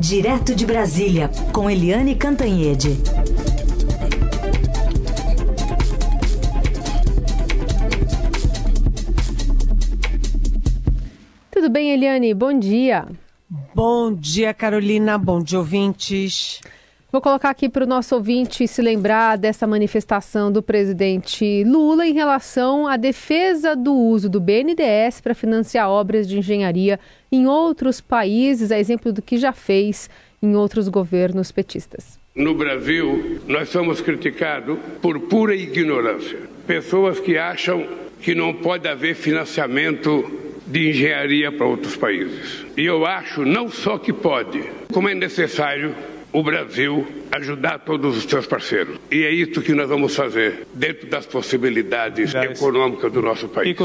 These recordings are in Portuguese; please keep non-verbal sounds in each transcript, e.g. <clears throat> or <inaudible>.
Direto de Brasília, com Eliane Cantanhede. Tudo bem, Eliane? Bom dia. Bom dia, Carolina. Bom dia, ouvintes. Vou colocar aqui para o nosso ouvinte se lembrar dessa manifestação do presidente Lula em relação à defesa do uso do BNDES para financiar obras de engenharia em outros países, a exemplo do que já fez em outros governos petistas. No Brasil, nós somos criticados por pura ignorância. Pessoas que acham que não pode haver financiamento de engenharia para outros países. E eu acho não só que pode, como é necessário o Brasil ajudar todos os seus parceiros. E é isso que nós vamos fazer, dentro das possibilidades econômicas do nosso país.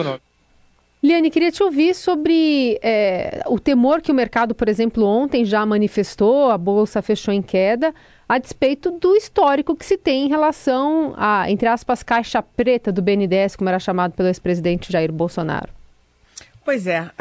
Liane, queria te ouvir sobre é, o temor que o mercado, por exemplo, ontem já manifestou, a Bolsa fechou em queda, a despeito do histórico que se tem em relação a, entre aspas, caixa preta do BNDES, como era chamado pelo ex-presidente Jair Bolsonaro. Pois é, uh,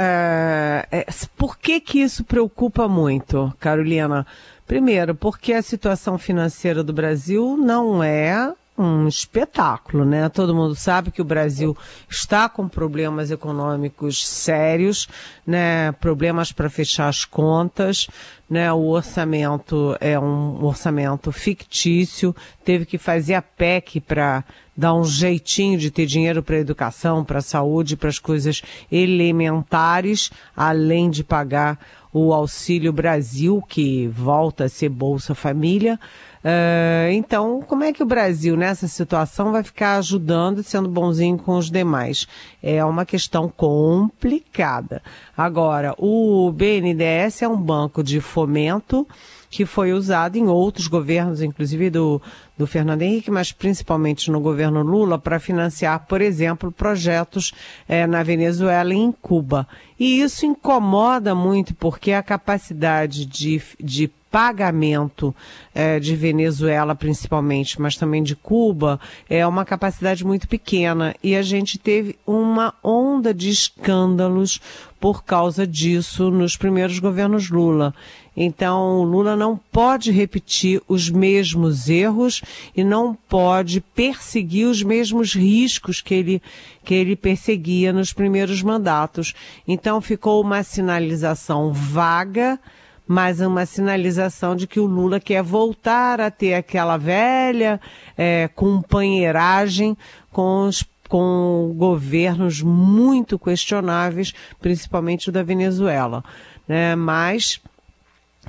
é, por que que isso preocupa muito, Carolina? Primeiro, porque a situação financeira do Brasil não é um espetáculo, né? Todo mundo sabe que o Brasil está com problemas econômicos sérios, né? Problemas para fechar as contas, né? O orçamento é um orçamento fictício, teve que fazer a PEC para dar um jeitinho de ter dinheiro para educação, para saúde, para as coisas elementares, além de pagar o Auxílio Brasil, que volta a ser Bolsa Família. Uh, então, como é que o Brasil, nessa situação, vai ficar ajudando e sendo bonzinho com os demais? É uma questão complicada. Agora, o BNDES é um banco de fomento que foi usado em outros governos, inclusive do, do Fernando Henrique, mas principalmente no governo Lula, para financiar, por exemplo, projetos é, na Venezuela e em Cuba. E isso incomoda muito porque a capacidade de, de pagamento é, de Venezuela principalmente, mas também de Cuba, é uma capacidade muito pequena. E a gente teve uma onda de escândalos por causa disso nos primeiros governos Lula. Então, Lula não pode repetir os mesmos erros e não pode perseguir os mesmos riscos que ele, que ele perseguia nos primeiros mandatos. Então, ficou uma sinalização vaga, mas uma sinalização de que o Lula quer voltar a ter aquela velha é, companheiragem com os com governos muito questionáveis, principalmente o da Venezuela. Né? Mas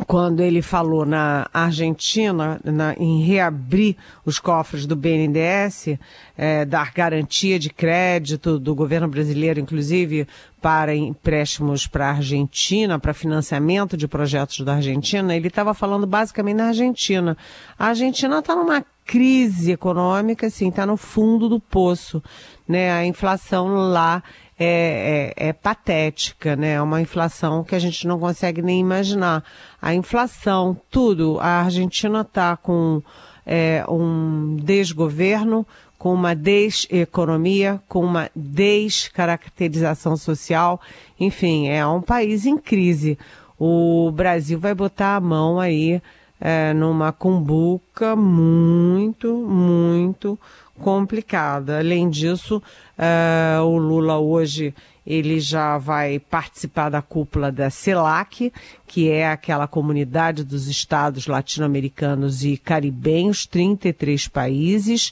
quando ele falou na Argentina na, em reabrir os cofres do BNDES, é, dar garantia de crédito do governo brasileiro, inclusive para empréstimos para a Argentina, para financiamento de projetos da Argentina, ele estava falando basicamente na Argentina. A Argentina está numa crise econômica, assim, está no fundo do poço, né? A inflação lá é, é, é, patética, né? É uma inflação que a gente não consegue nem imaginar. A inflação, tudo. A Argentina está com é, um desgoverno, com uma deseconomia, com uma descaracterização social. Enfim, é um país em crise. O Brasil vai botar a mão aí é, numa cumbuca muito, muito complicada. Além disso, uh, o Lula hoje ele já vai participar da cúpula da CELAC, que é aquela comunidade dos estados latino-americanos e caribenhos, 33 países.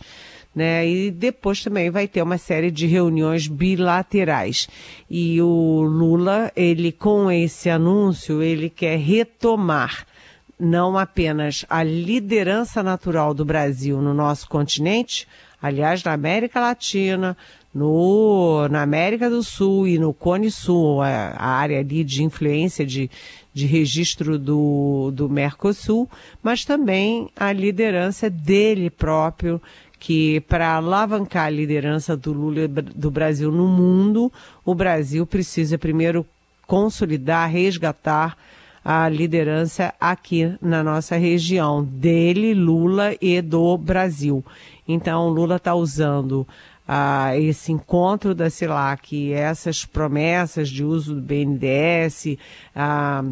Né? E depois também vai ter uma série de reuniões bilaterais. E o Lula, ele com esse anúncio, ele quer retomar não apenas a liderança natural do Brasil no nosso continente, aliás, na América Latina, no, na América do Sul e no Cone Sul, a, a área ali de influência de, de registro do, do Mercosul, mas também a liderança dele próprio, que para alavancar a liderança do Lula do Brasil no mundo, o Brasil precisa primeiro consolidar, resgatar a liderança aqui na nossa região, dele, Lula e do Brasil. Então, Lula está usando ah, esse encontro da CELAC, essas promessas de uso do BNDES, ah,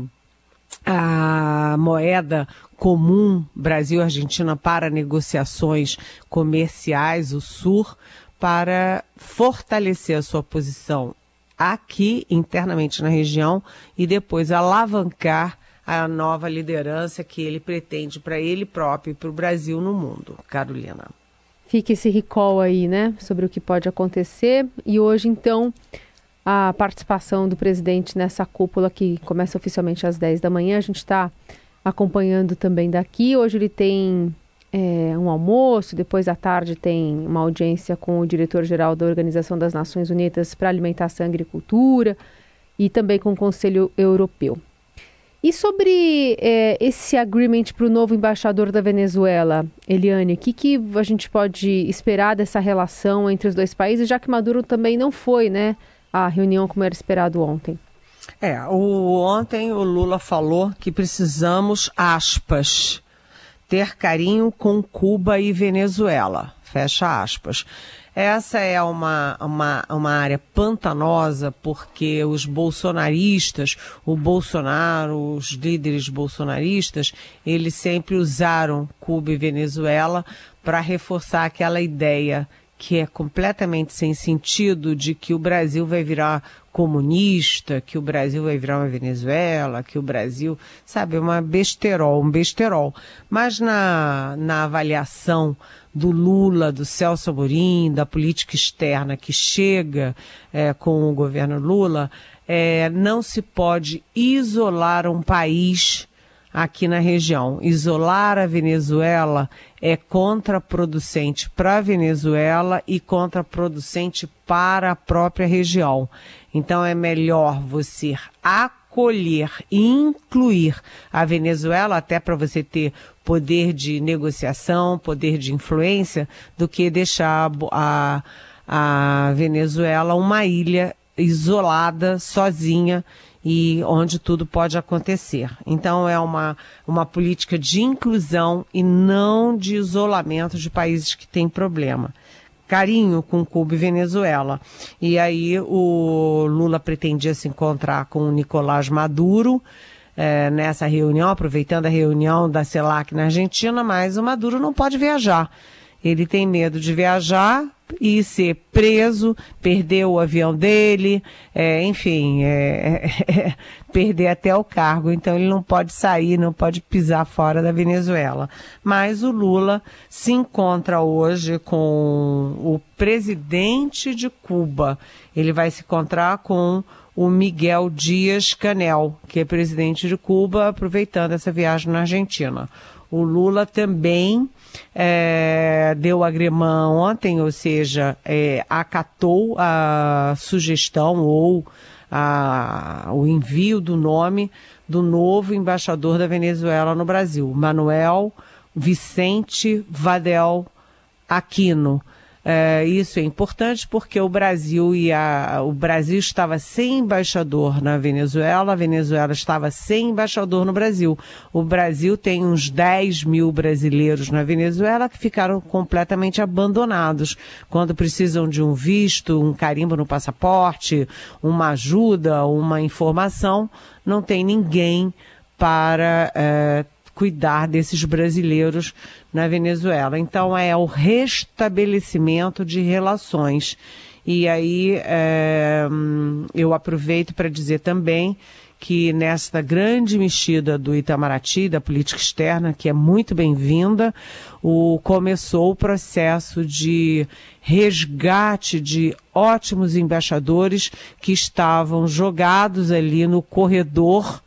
a moeda comum Brasil-Argentina para negociações comerciais, o SUR, para fortalecer a sua posição aqui internamente na região e depois alavancar a nova liderança que ele pretende para ele próprio e para o Brasil no mundo. Carolina. Fica esse recall aí, né, sobre o que pode acontecer. E hoje, então, a participação do presidente nessa cúpula que começa oficialmente às 10 da manhã. A gente está acompanhando também daqui. Hoje ele tem é, um almoço, depois à tarde tem uma audiência com o diretor-geral da Organização das Nações Unidas para Alimentação e Agricultura e também com o Conselho Europeu. E sobre é, esse agreement para o novo embaixador da Venezuela, Eliane, o que, que a gente pode esperar dessa relação entre os dois países, já que Maduro também não foi né, à reunião como era esperado ontem? É, o, ontem o Lula falou que precisamos, aspas, ter carinho com Cuba e Venezuela. Fecha aspas. Essa é uma, uma, uma área pantanosa porque os bolsonaristas, o Bolsonaro, os líderes bolsonaristas, eles sempre usaram Cuba e Venezuela para reforçar aquela ideia que é completamente sem sentido de que o Brasil vai virar comunista, que o Brasil vai virar uma Venezuela, que o Brasil, sabe, é uma besterol, um besterol. Mas na, na avaliação do Lula, do Celso Amorim, da política externa que chega é, com o governo Lula, é, não se pode isolar um país aqui na região. Isolar a Venezuela é contraproducente para a Venezuela e contraproducente para a própria região. Então é melhor você acolher e incluir a Venezuela até para você ter poder de negociação, poder de influência, do que deixar a, a Venezuela uma ilha isolada, sozinha e onde tudo pode acontecer. Então é uma, uma política de inclusão e não de isolamento de países que têm problema. Carinho com Cuba e Venezuela. E aí o Lula pretendia se encontrar com o Nicolás Maduro é, nessa reunião, aproveitando a reunião da CELAC na Argentina, mas o Maduro não pode viajar. Ele tem medo de viajar e ser preso, perder o avião dele, é, enfim, é, <laughs> é, perder até o cargo. Então ele não pode sair, não pode pisar fora da Venezuela. Mas o Lula se encontra hoje com o presidente de Cuba. Ele vai se encontrar com o Miguel Dias Canel, que é presidente de Cuba, aproveitando essa viagem na Argentina. O Lula também é, deu agremão ontem, ou seja, é, acatou a sugestão ou a, o envio do nome do novo embaixador da Venezuela no Brasil, Manuel Vicente Vadel Aquino. É, isso é importante porque o Brasil e a, o Brasil estava sem embaixador na Venezuela, a Venezuela estava sem embaixador no Brasil. O Brasil tem uns 10 mil brasileiros na Venezuela que ficaram completamente abandonados quando precisam de um visto, um carimbo no passaporte, uma ajuda, uma informação, não tem ninguém para é, cuidar desses brasileiros na Venezuela. Então é o restabelecimento de relações. E aí é, eu aproveito para dizer também que nesta grande mexida do Itamaraty, da política externa, que é muito bem-vinda, começou o processo de resgate de ótimos embaixadores que estavam jogados ali no corredor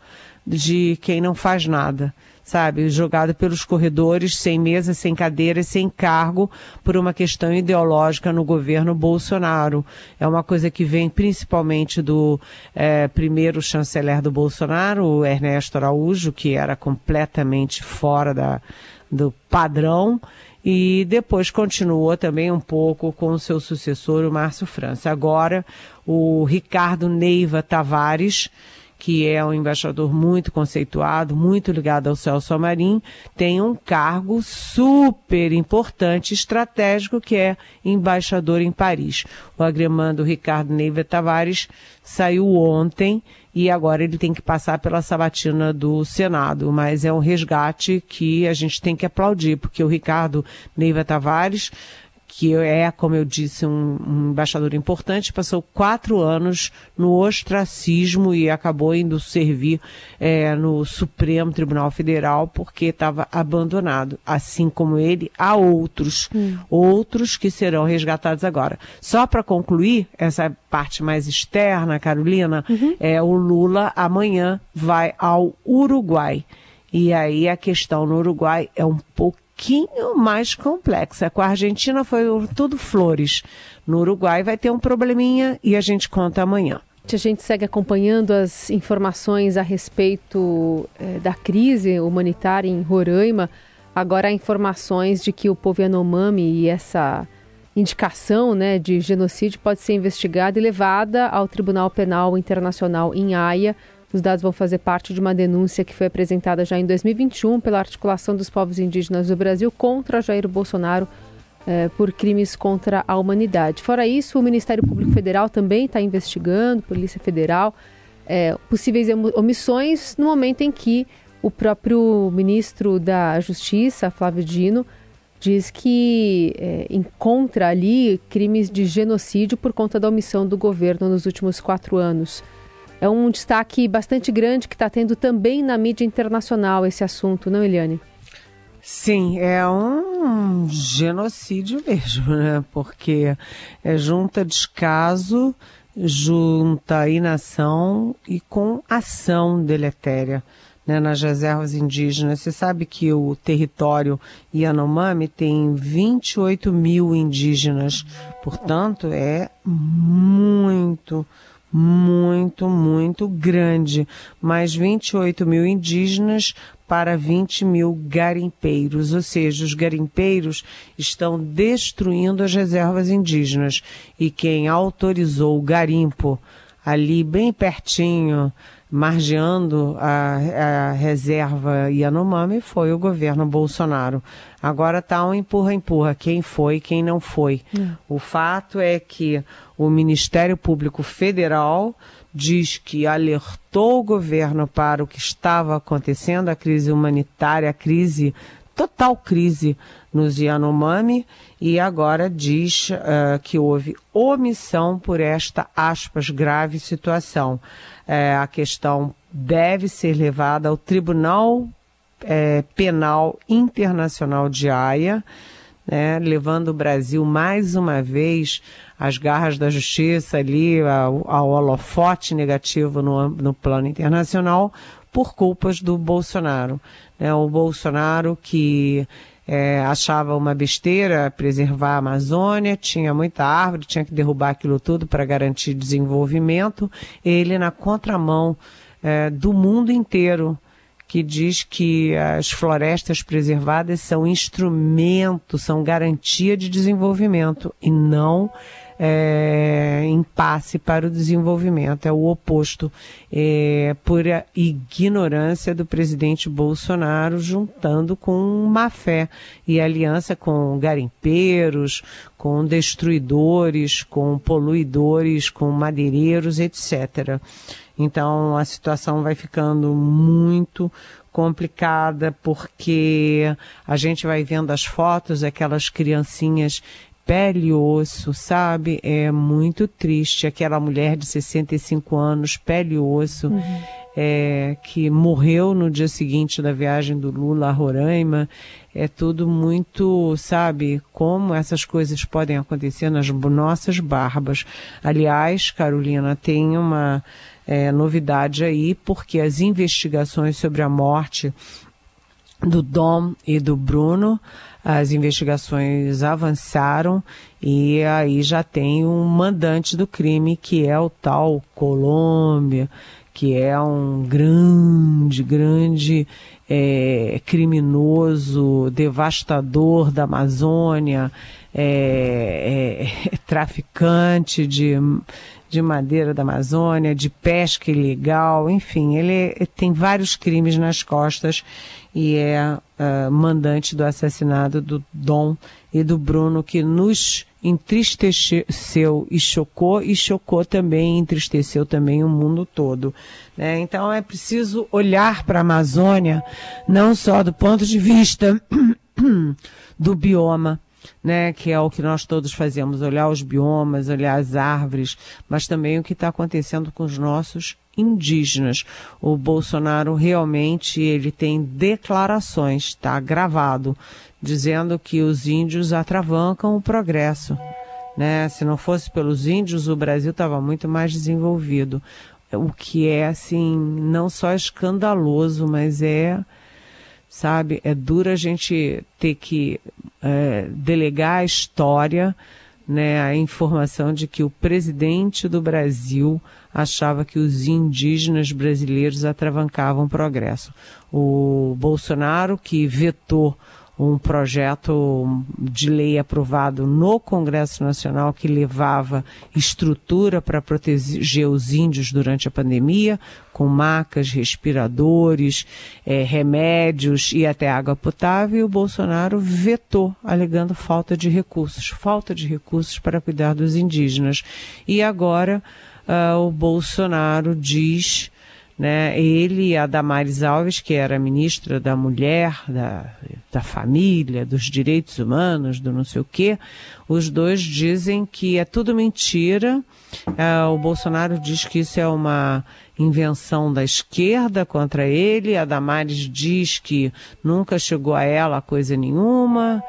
de quem não faz nada sabe, jogado pelos corredores, sem mesa, sem cadeira, sem cargo, por uma questão ideológica no governo Bolsonaro. É uma coisa que vem principalmente do é, primeiro chanceler do Bolsonaro, Ernesto Araújo, que era completamente fora da, do padrão, e depois continuou também um pouco com o seu sucessor, o Márcio França. Agora, o Ricardo Neiva Tavares, que é um embaixador muito conceituado, muito ligado ao Celso Amarim, tem um cargo super importante, estratégico, que é embaixador em Paris. O agremando Ricardo Neiva Tavares saiu ontem e agora ele tem que passar pela sabatina do Senado, mas é um resgate que a gente tem que aplaudir, porque o Ricardo Neiva Tavares que é, como eu disse, um, um, embaixador importante, passou quatro anos no ostracismo e acabou indo servir é, no Supremo Tribunal Federal porque estava abandonado. Assim como ele, há outros, hum. outros que serão resgatados agora. Só para concluir essa parte mais externa, Carolina, uhum. é o Lula amanhã vai ao Uruguai. E aí a questão no Uruguai é um pouco pouquinho mais complexa. Com a Argentina foi tudo flores. No Uruguai vai ter um probleminha e a gente conta amanhã. A gente segue acompanhando as informações a respeito eh, da crise humanitária em Roraima. Agora há informações de que o povo Yanomami e essa indicação né, de genocídio pode ser investigada e levada ao Tribunal Penal Internacional em Haia os dados vão fazer parte de uma denúncia que foi apresentada já em 2021 pela Articulação dos Povos Indígenas do Brasil contra Jair Bolsonaro eh, por crimes contra a humanidade. Fora isso, o Ministério Público Federal também está investigando, Polícia Federal, eh, possíveis omissões no momento em que o próprio ministro da Justiça, Flávio Dino, diz que é, encontra ali crimes de genocídio por conta da omissão do governo nos últimos quatro anos. É um destaque bastante grande que está tendo também na mídia internacional esse assunto, não, Eliane? Sim, é um genocídio mesmo, né? Porque é junta descaso, junta inação e com ação deletéria. Né, nas reservas indígenas. Você sabe que o território Yanomami tem 28 mil indígenas, portanto, é muito, muito, muito grande, mais 28 mil indígenas para 20 mil garimpeiros, ou seja, os garimpeiros estão destruindo as reservas indígenas. E quem autorizou o garimpo ali bem pertinho margeando a, a reserva Yanomami foi o governo Bolsonaro. Agora está um empurra-empurra, quem foi, quem não foi. É. O fato é que o Ministério Público Federal diz que alertou o governo para o que estava acontecendo, a crise humanitária, a crise, total crise nos Yanomami, e agora diz uh, que houve omissão por esta, aspas, grave situação. É, a questão deve ser levada ao Tribunal é, Penal Internacional de Haia, né, levando o Brasil mais uma vez às garras da justiça ali, ao, ao holofote negativo no, no plano internacional, por culpas do Bolsonaro. Né, o Bolsonaro que é, achava uma besteira preservar a Amazônia, tinha muita árvore, tinha que derrubar aquilo tudo para garantir desenvolvimento. Ele, na contramão é, do mundo inteiro, que diz que as florestas preservadas são instrumento, são garantia de desenvolvimento e não é, impasse para o desenvolvimento, é o oposto, é, por ignorância do presidente Bolsonaro, juntando com má fé e aliança com garimpeiros, com destruidores, com poluidores, com madeireiros, etc. Então a situação vai ficando muito complicada porque a gente vai vendo as fotos, aquelas criancinhas pele e osso, sabe? É muito triste. Aquela mulher de 65 anos, pele e osso, uhum. é, que morreu no dia seguinte da viagem do Lula a Roraima. É tudo muito, sabe, como essas coisas podem acontecer nas nossas barbas. Aliás, Carolina, tem uma é, novidade aí, porque as investigações sobre a morte do Dom e do Bruno as investigações avançaram e aí já tem um mandante do crime que é o tal Colômbia, que é um grande, grande é, criminoso, devastador da Amazônia, é, é, traficante de, de madeira da Amazônia, de pesca ilegal, enfim, ele tem vários crimes nas costas e é uh, mandante do assassinato do Dom e do Bruno, que nos entristeceu e chocou, e chocou também, entristeceu também o mundo todo. Né? Então é preciso olhar para a Amazônia, não só do ponto de vista <clears throat> do bioma, né, que é o que nós todos fazemos, olhar os biomas, olhar as árvores, mas também o que está acontecendo com os nossos indígenas. O Bolsonaro realmente ele tem declarações, está gravado, dizendo que os índios atravancam o progresso. Né? Se não fosse pelos índios, o Brasil estava muito mais desenvolvido. O que é, assim, não só escandaloso, mas é, sabe, é duro a gente ter que é, delegar a história, né, a informação de que o presidente do Brasil achava que os indígenas brasileiros atravancavam o progresso. O Bolsonaro, que vetou um projeto de lei aprovado no Congresso Nacional que levava estrutura para proteger os índios durante a pandemia, com macas, respiradores, é, remédios e até água potável, e o Bolsonaro vetou, alegando falta de recursos, falta de recursos para cuidar dos indígenas. E agora uh, o Bolsonaro diz né? Ele a Damares Alves, que era ministra da Mulher, da, da Família, dos Direitos Humanos, do não sei o quê, os dois dizem que é tudo mentira. Uh, o Bolsonaro diz que isso é uma invenção da esquerda contra ele. A Damares diz que nunca chegou a ela coisa nenhuma.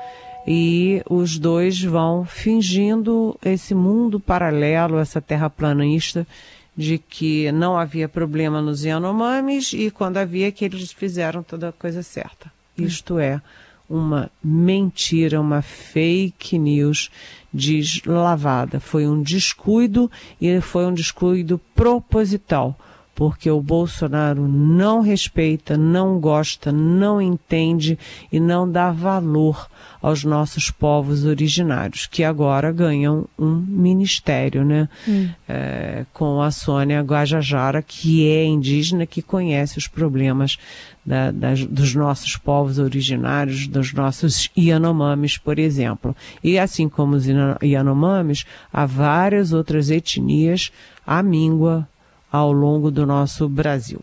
E os dois vão fingindo esse mundo paralelo, essa terra planista de que não havia problema nos Yanomamis e quando havia que eles fizeram toda a coisa certa. Isto é uma mentira, uma fake news deslavada. Foi um descuido e foi um descuido proposital porque o Bolsonaro não respeita, não gosta, não entende e não dá valor aos nossos povos originários, que agora ganham um ministério, né? Hum. É, com a Sônia Guajajara, que é indígena, que conhece os problemas da, das, dos nossos povos originários, dos nossos Yanomamis, por exemplo. E assim como os Yanomamis, há várias outras etnias à míngua ao longo do nosso Brasil.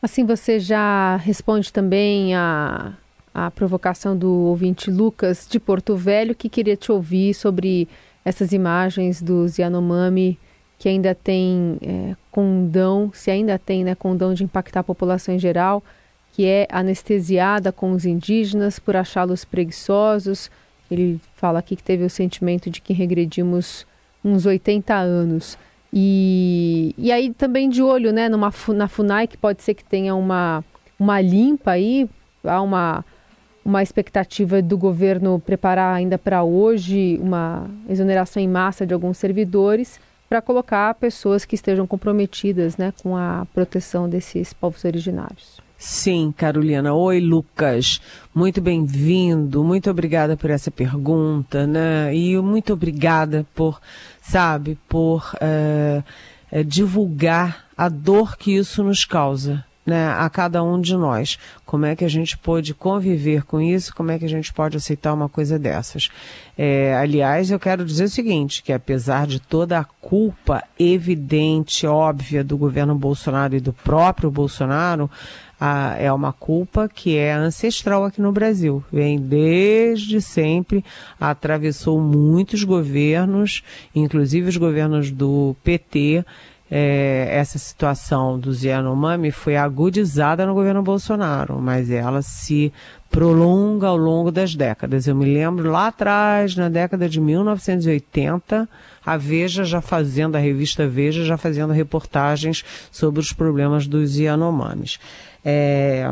Assim, você já responde também a, a provocação do ouvinte Lucas de Porto Velho, que queria te ouvir sobre essas imagens dos Yanomami que ainda tem é, condão, se ainda tem né, condão de impactar a população em geral, que é anestesiada com os indígenas por achá-los preguiçosos. Ele fala aqui que teve o sentimento de que regredimos uns 80 anos. E, e aí também de olho né, numa, na FUNAI, que pode ser que tenha uma, uma limpa aí, há uma, uma expectativa do governo preparar ainda para hoje uma exoneração em massa de alguns servidores para colocar pessoas que estejam comprometidas né, com a proteção desses povos originários. Sim, Carolina. Oi, Lucas. Muito bem-vindo. Muito obrigada por essa pergunta, né? E muito obrigada por, sabe, por é, é, divulgar a dor que isso nos causa. Né, a cada um de nós. Como é que a gente pode conviver com isso? Como é que a gente pode aceitar uma coisa dessas? É, aliás, eu quero dizer o seguinte: que apesar de toda a culpa evidente, óbvia do governo Bolsonaro e do próprio Bolsonaro, a, é uma culpa que é ancestral aqui no Brasil. Vem desde sempre, atravessou muitos governos, inclusive os governos do PT. É, essa situação do Yanomami foi agudizada no governo Bolsonaro, mas ela se prolonga ao longo das décadas. Eu me lembro lá atrás, na década de 1980, a Veja já fazendo, a revista Veja já fazendo reportagens sobre os problemas dos Yanomamis. É,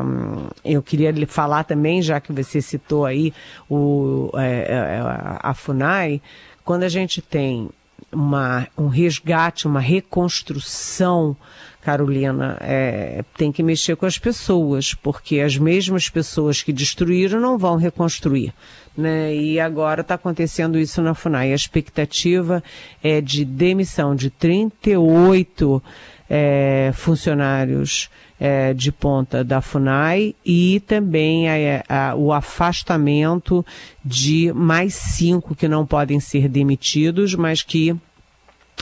eu queria lhe falar também, já que você citou aí o, é, é, a FUNAI, quando a gente tem uma, um resgate, uma reconstrução, Carolina, é, tem que mexer com as pessoas, porque as mesmas pessoas que destruíram não vão reconstruir. Né? E agora está acontecendo isso na FUNAI. A expectativa é de demissão de 38 é, funcionários é, de ponta da FUNAI e também a, a, o afastamento de mais cinco que não podem ser demitidos, mas que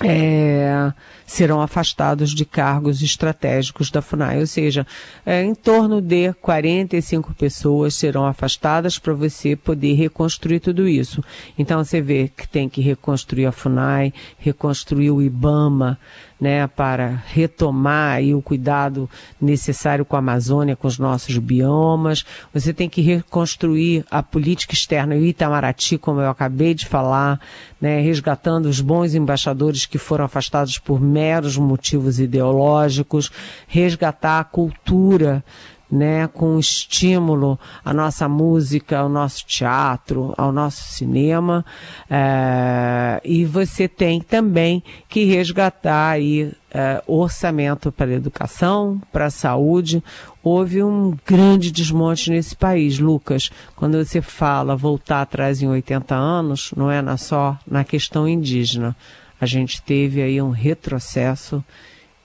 é, serão afastados de cargos estratégicos da FUNAI, ou seja, é, em torno de 45 pessoas serão afastadas para você poder reconstruir tudo isso. Então você vê que tem que reconstruir a FUNAI, reconstruir o IBAMA, né, para retomar o cuidado necessário com a Amazônia, com os nossos biomas. Você tem que reconstruir a política externa e o Itamaraty, como eu acabei de falar, né, resgatando os bons embaixadores que foram afastados por meros motivos ideológicos, resgatar a cultura né, com estímulo à nossa música, ao nosso teatro, ao nosso cinema. É, e você tem também que resgatar aí é, orçamento para educação, para a saúde. Houve um grande desmonte nesse país, Lucas. Quando você fala voltar atrás em 80 anos, não é na só na questão indígena. A gente teve aí um retrocesso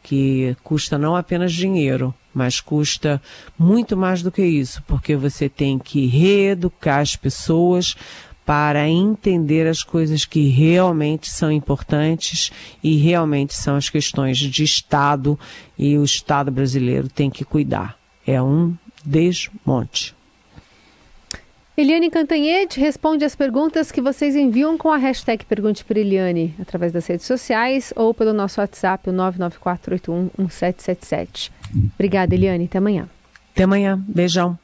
que custa não apenas dinheiro, mas custa muito mais do que isso, porque você tem que reeducar as pessoas para entender as coisas que realmente são importantes e realmente são as questões de Estado e o Estado brasileiro tem que cuidar. É um desmonte. Eliane Cantanhete responde as perguntas que vocês enviam com a hashtag Pergunte para Eliane, através das redes sociais ou pelo nosso WhatsApp, o 994811777. Obrigada, Eliane. Até amanhã. Até amanhã. Beijão.